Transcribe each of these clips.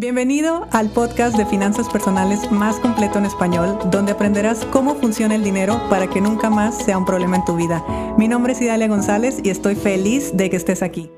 Bienvenido al podcast de finanzas personales más completo en español, donde aprenderás cómo funciona el dinero para que nunca más sea un problema en tu vida. Mi nombre es Idalia González y estoy feliz de que estés aquí.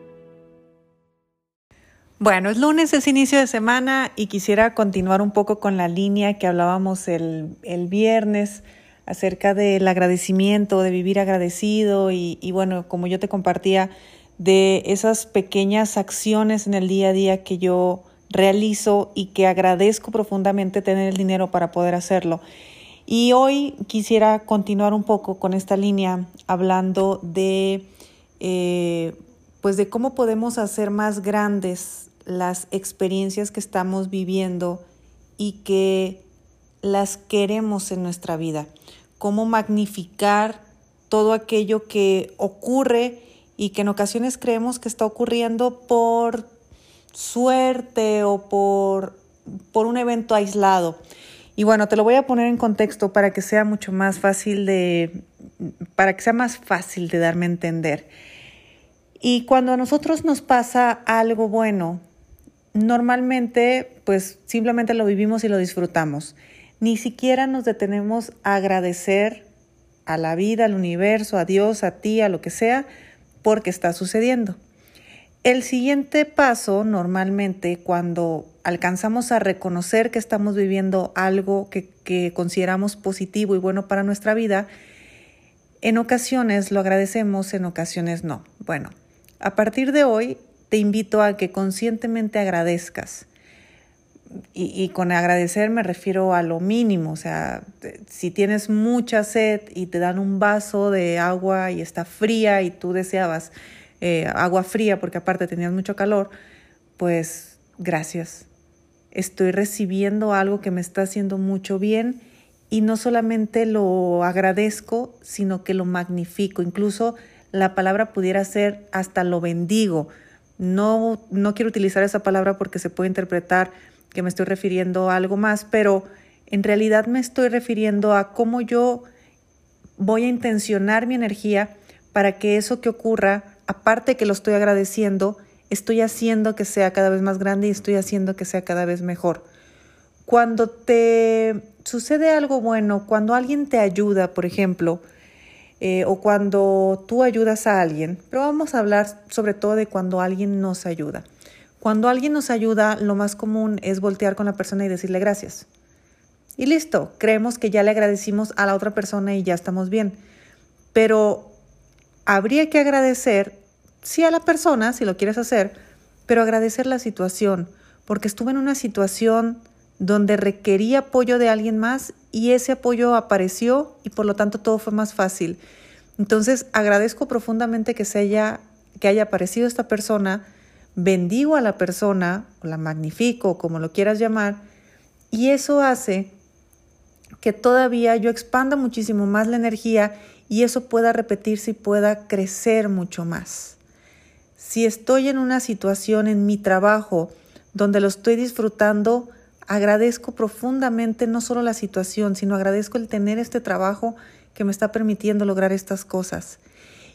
Bueno, es lunes, es inicio de semana y quisiera continuar un poco con la línea que hablábamos el, el viernes acerca del agradecimiento, de vivir agradecido y, y bueno, como yo te compartía, de esas pequeñas acciones en el día a día que yo realizo y que agradezco profundamente tener el dinero para poder hacerlo. Y hoy quisiera continuar un poco con esta línea hablando de, eh, pues de cómo podemos hacer más grandes las experiencias que estamos viviendo y que las queremos en nuestra vida. Cómo magnificar todo aquello que ocurre y que en ocasiones creemos que está ocurriendo por suerte o por, por un evento aislado. Y bueno, te lo voy a poner en contexto para que sea mucho más fácil de, para que sea más fácil de darme a entender. Y cuando a nosotros nos pasa algo bueno, normalmente pues simplemente lo vivimos y lo disfrutamos. Ni siquiera nos detenemos a agradecer a la vida, al universo, a Dios, a ti, a lo que sea, porque está sucediendo. El siguiente paso, normalmente, cuando alcanzamos a reconocer que estamos viviendo algo que, consideramos positivo y bueno para nuestra vida, en ocasiones lo agradecemos, en ocasiones no. Bueno, a partir de hoy te invito a que conscientemente agradezcas. Y, y, con agradecer me refiero a lo mínimo, o sea, si tienes mucha sed y te dan un vaso de agua y está fría y tú deseabas eh, agua fría porque aparte tenías mucho calor, pues gracias. Estoy recibiendo algo que me está haciendo mucho bien y no solamente lo agradezco, sino que lo magnifico. Incluso la palabra pudiera ser hasta lo bendigo. No, no quiero utilizar esa palabra porque se puede interpretar que me estoy refiriendo a algo más, pero en realidad me estoy refiriendo a cómo yo voy a intencionar mi energía para que eso que ocurra aparte que lo estoy agradeciendo, estoy haciendo que sea cada vez más grande y estoy haciendo que sea cada vez mejor. Cuando te sucede algo bueno, cuando alguien te ayuda, por ejemplo, eh, o cuando tú ayudas a alguien, pero vamos a hablar sobre todo de cuando alguien nos ayuda. Cuando alguien nos ayuda, lo más común es voltear con la persona y decirle gracias. Y listo, creemos que ya le agradecimos a la otra persona y ya estamos bien. Pero habría que agradecer, sí a la persona, si lo quieres hacer, pero agradecer la situación, porque estuve en una situación donde requería apoyo de alguien más y ese apoyo apareció y por lo tanto todo fue más fácil. Entonces agradezco profundamente que se haya que haya aparecido esta persona, bendigo a la persona, la magnifico, como lo quieras llamar, y eso hace que todavía yo expanda muchísimo más la energía y eso pueda repetirse y pueda crecer mucho más. Si estoy en una situación en mi trabajo donde lo estoy disfrutando, agradezco profundamente no solo la situación, sino agradezco el tener este trabajo que me está permitiendo lograr estas cosas.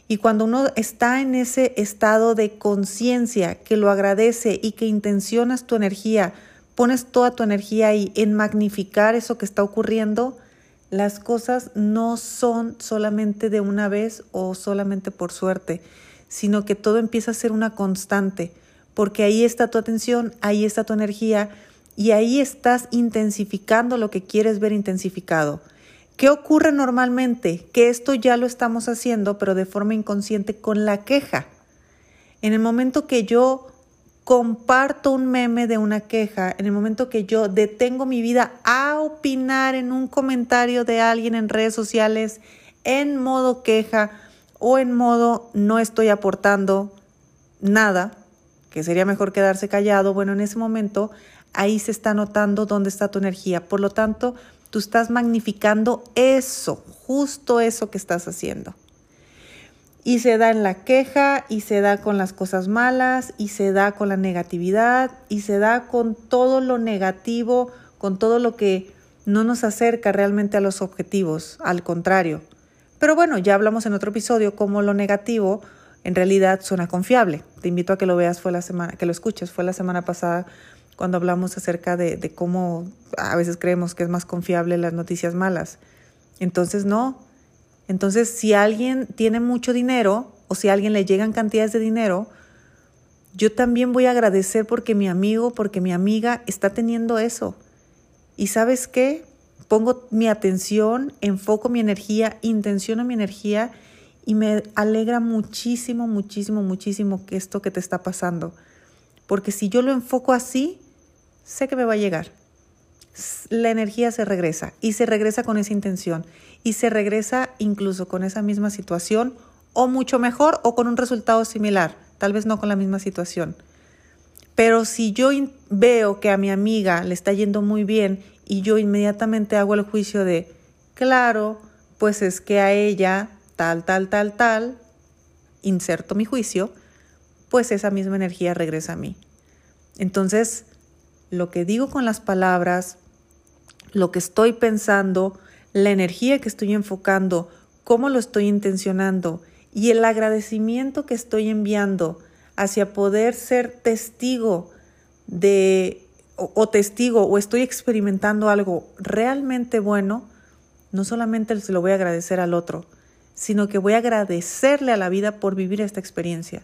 Y cuando uno está en ese estado de conciencia que lo agradece y que intencionas tu energía, pones toda tu energía ahí en magnificar eso que está ocurriendo, las cosas no son solamente de una vez o solamente por suerte, sino que todo empieza a ser una constante, porque ahí está tu atención, ahí está tu energía y ahí estás intensificando lo que quieres ver intensificado. ¿Qué ocurre normalmente? Que esto ya lo estamos haciendo, pero de forma inconsciente con la queja. En el momento que yo comparto un meme de una queja, en el momento que yo detengo mi vida a opinar en un comentario de alguien en redes sociales en modo queja o en modo no estoy aportando nada, que sería mejor quedarse callado, bueno, en ese momento ahí se está notando dónde está tu energía. Por lo tanto, tú estás magnificando eso, justo eso que estás haciendo. Y se da en la queja, y se da con las cosas malas, y se da con la negatividad, y se da con todo lo negativo, con todo lo que no nos acerca realmente a los objetivos, al contrario. Pero bueno, ya hablamos en otro episodio cómo lo negativo en realidad suena confiable. Te invito a que lo veas, fue la semana, que lo escuches, fue la semana pasada cuando hablamos acerca de, de cómo a veces creemos que es más confiable las noticias malas. Entonces no. Entonces si alguien tiene mucho dinero o si a alguien le llegan cantidades de dinero, yo también voy a agradecer porque mi amigo, porque mi amiga está teniendo eso. Y sabes qué? Pongo mi atención, enfoco mi energía, intenciono mi energía y me alegra muchísimo, muchísimo, muchísimo que esto que te está pasando. Porque si yo lo enfoco así, sé que me va a llegar. La energía se regresa y se regresa con esa intención y se regresa incluso con esa misma situación o mucho mejor o con un resultado similar tal vez no con la misma situación. Pero si yo veo que a mi amiga le está yendo muy bien y yo inmediatamente hago el juicio de, claro, pues es que a ella tal, tal, tal, tal, inserto mi juicio, pues esa misma energía regresa a mí. Entonces, lo que digo con las palabras, lo que estoy pensando, la energía que estoy enfocando, cómo lo estoy intencionando y el agradecimiento que estoy enviando hacia poder ser testigo de o, testigo o estoy experimentando algo realmente bueno, no solamente se lo voy a agradecer al otro, sino que voy a agradecerle a la vida por vivir esta experiencia.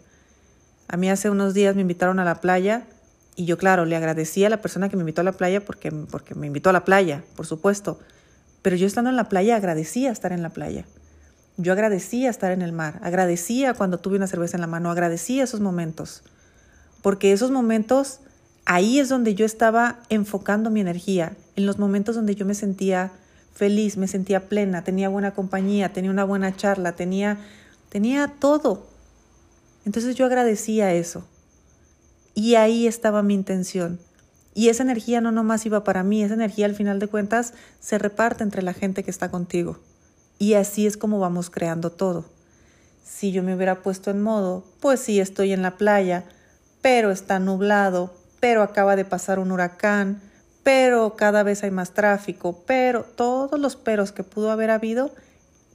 A mí hace unos días me invitaron a la playa y yo, claro, le agradecí a la persona que me invitó a la playa porque, porque me invitó a la playa, por supuesto. Pero yo estando en la playa agradecía estar en la playa. Yo agradecía estar en el mar, agradecía cuando tuve una cerveza en la mano, agradecía esos momentos, porque esos momentos, ahí es donde yo estaba enfocando mi energía, en los momentos donde yo me sentía feliz, me sentía plena, tenía buena compañía, tenía una buena charla, tenía, tenía todo. Entonces yo agradecía eso. Y ahí estaba mi intención. Y esa energía no nomás iba para mí, esa energía al final de cuentas se reparte entre la gente que está contigo. Y así es como vamos creando todo. Si yo me hubiera puesto en modo, pues sí, estoy en la playa, pero está nublado, pero acaba de pasar un huracán, pero cada vez hay más tráfico, pero todos los peros que pudo haber habido,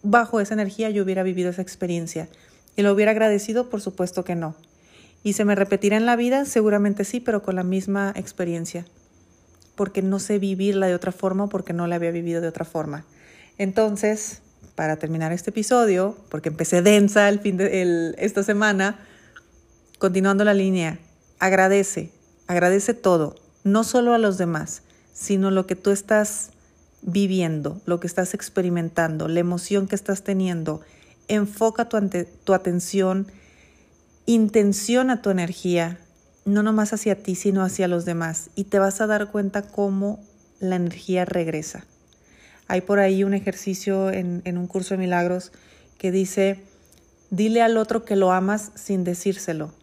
bajo esa energía yo hubiera vivido esa experiencia. ¿Y lo hubiera agradecido? Por supuesto que no. ¿Y se me repetirá en la vida? Seguramente sí, pero con la misma experiencia. Porque no sé vivirla de otra forma, porque no la había vivido de otra forma. Entonces, para terminar este episodio, porque empecé densa el fin de esta semana, continuando la línea, agradece, agradece todo, no solo a los demás, sino lo que tú estás viviendo, lo que estás experimentando, la emoción que estás teniendo. Enfoca tu, tu atención, intenciona tu energía, no nomás hacia ti, sino hacia los demás, y te vas a dar cuenta cómo la energía regresa. Hay por ahí un ejercicio en, un curso de milagros que dice, dile al otro que lo amas sin decírselo.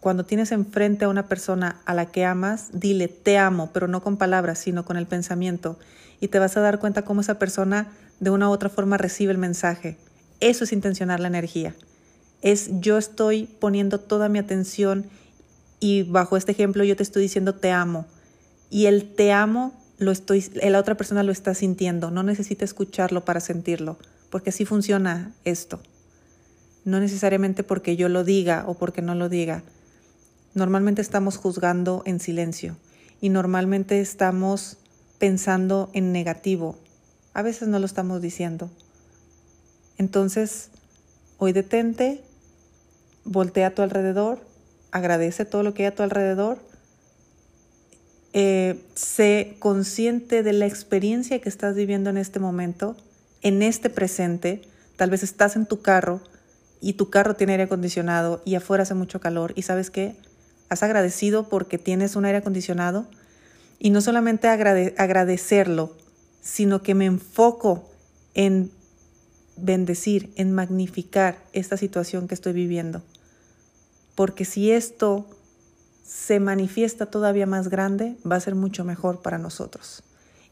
Cuando tienes enfrente a una persona a la que amas, dile te amo, pero no con palabras, sino con el pensamiento. Y te vas a dar cuenta cómo esa persona de una u otra forma recibe el mensaje. Eso es intencionar la energía. Es yo estoy poniendo toda mi atención y bajo este ejemplo yo te estoy diciendo te amo. Y el te amo lo estoy, la otra persona lo está sintiendo, no necesita escucharlo para sentirlo, porque así funciona esto. No necesariamente porque yo lo diga o porque no lo diga. Normalmente estamos juzgando en silencio y normalmente estamos pensando en negativo. A veces no lo estamos diciendo. Entonces, hoy detente, voltea a tu alrededor, agradece todo lo que hay a tu alrededor eh, sé consciente de la experiencia que estás viviendo en este momento, en este presente. Tal vez estás en tu carro y tu carro tiene aire acondicionado y afuera hace mucho calor y sabes qué, has agradecido porque tienes un aire acondicionado y no solamente agradecerlo, sino que me enfoco en bendecir, en magnificar esta situación que estoy viviendo. Porque si esto se manifiesta todavía más grande, va a ser mucho mejor para nosotros.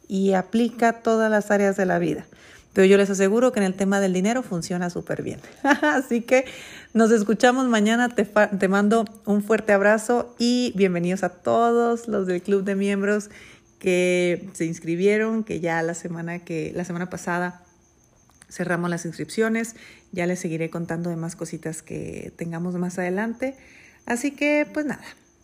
Y aplica todas las áreas de la vida. Pero yo les aseguro que en el tema del dinero funciona súper bien. Así que nos escuchamos mañana. Te, te, mando un fuerte abrazo y bienvenidos a todos los del club de miembros que se inscribieron, que ya la semana, que, la semana pasada cerramos las inscripciones. Ya les seguiré contando de más cositas que tengamos más adelante. Así que, pues nada,